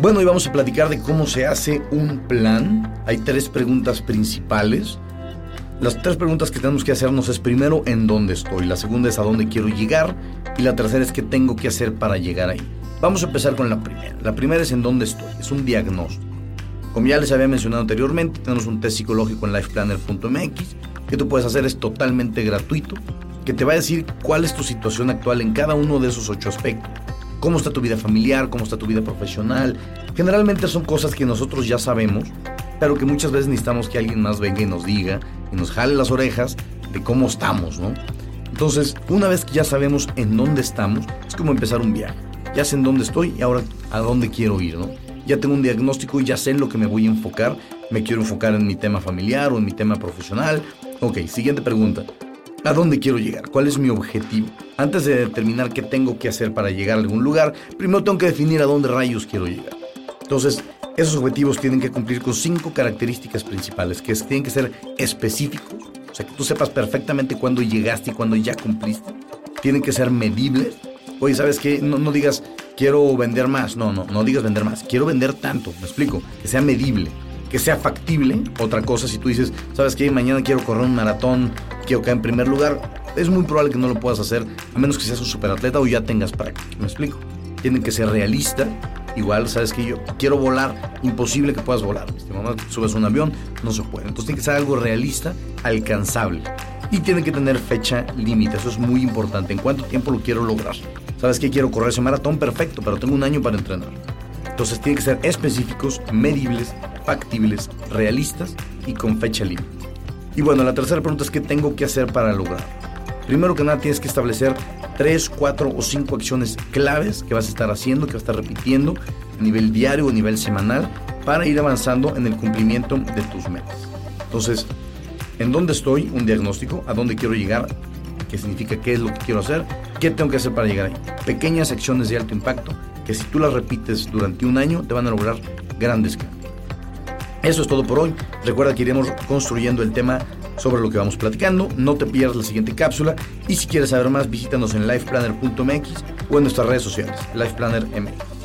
Bueno, hoy vamos a platicar de cómo se hace un plan. Hay tres preguntas principales. Las tres preguntas que tenemos que hacernos es primero en dónde estoy, la segunda es a dónde quiero llegar y la tercera es qué tengo que hacer para llegar ahí. Vamos a empezar con la primera. La primera es en dónde estoy, es un diagnóstico. Como ya les había mencionado anteriormente, tenemos un test psicológico en lifeplanner.mx que tú puedes hacer, es totalmente gratuito, que te va a decir cuál es tu situación actual en cada uno de esos ocho aspectos. Cómo está tu vida familiar, cómo está tu vida profesional. Generalmente son cosas que nosotros ya sabemos, pero que muchas veces necesitamos que alguien más venga y nos diga y nos jale las orejas de cómo estamos, ¿no? Entonces, una vez que ya sabemos en dónde estamos, es como empezar un viaje. Ya sé en dónde estoy y ahora a dónde quiero ir, ¿no? Ya tengo un diagnóstico y ya sé en lo que me voy a enfocar. Me quiero enfocar en mi tema familiar o en mi tema profesional. Ok, siguiente pregunta. ¿A dónde quiero llegar? ¿Cuál es mi objetivo? Antes de determinar qué tengo que hacer para llegar a algún lugar, primero tengo que definir a dónde rayos quiero llegar. Entonces, esos objetivos tienen que cumplir con cinco características principales, que tienen que ser específicos, o sea, que tú sepas perfectamente cuándo llegaste y cuándo ya cumpliste. Tienen que ser medibles. Oye, ¿sabes qué? No, no digas, quiero vender más. No, no, no digas vender más. Quiero vender tanto, me explico. Que sea medible, que sea factible. Otra cosa, si tú dices, ¿sabes qué? Mañana quiero correr un maratón, caer en primer lugar. Es muy probable que no lo puedas hacer, a menos que seas un superatleta o ya tengas práctica. ¿Me explico? Tienen que ser realistas Igual, sabes que yo quiero volar, imposible que puedas volar. Si mamá subes un avión, no se puede. Entonces tiene que ser algo realista, alcanzable. Y tiene que tener fecha límite, eso es muy importante. ¿En cuánto tiempo lo quiero lograr? ¿Sabes que quiero correr ese maratón? Perfecto, pero tengo un año para entrenar. Entonces tiene que ser específicos, medibles, factibles, realistas y con fecha límite. Y bueno, la tercera pregunta es qué tengo que hacer para lograr. Primero que nada tienes que establecer tres, cuatro o cinco acciones claves que vas a estar haciendo, que vas a estar repitiendo a nivel diario o a nivel semanal para ir avanzando en el cumplimiento de tus metas. Entonces, ¿en dónde estoy? Un diagnóstico, ¿a dónde quiero llegar? ¿Qué significa qué es lo que quiero hacer? ¿Qué tengo que hacer para llegar ahí? Pequeñas acciones de alto impacto que si tú las repites durante un año te van a lograr grandes cambios. Eso es todo por hoy. Recuerda que iremos construyendo el tema sobre lo que vamos platicando. No te pierdas la siguiente cápsula y si quieres saber más visítanos en lifeplanner.mx o en nuestras redes sociales, lifeplannermx.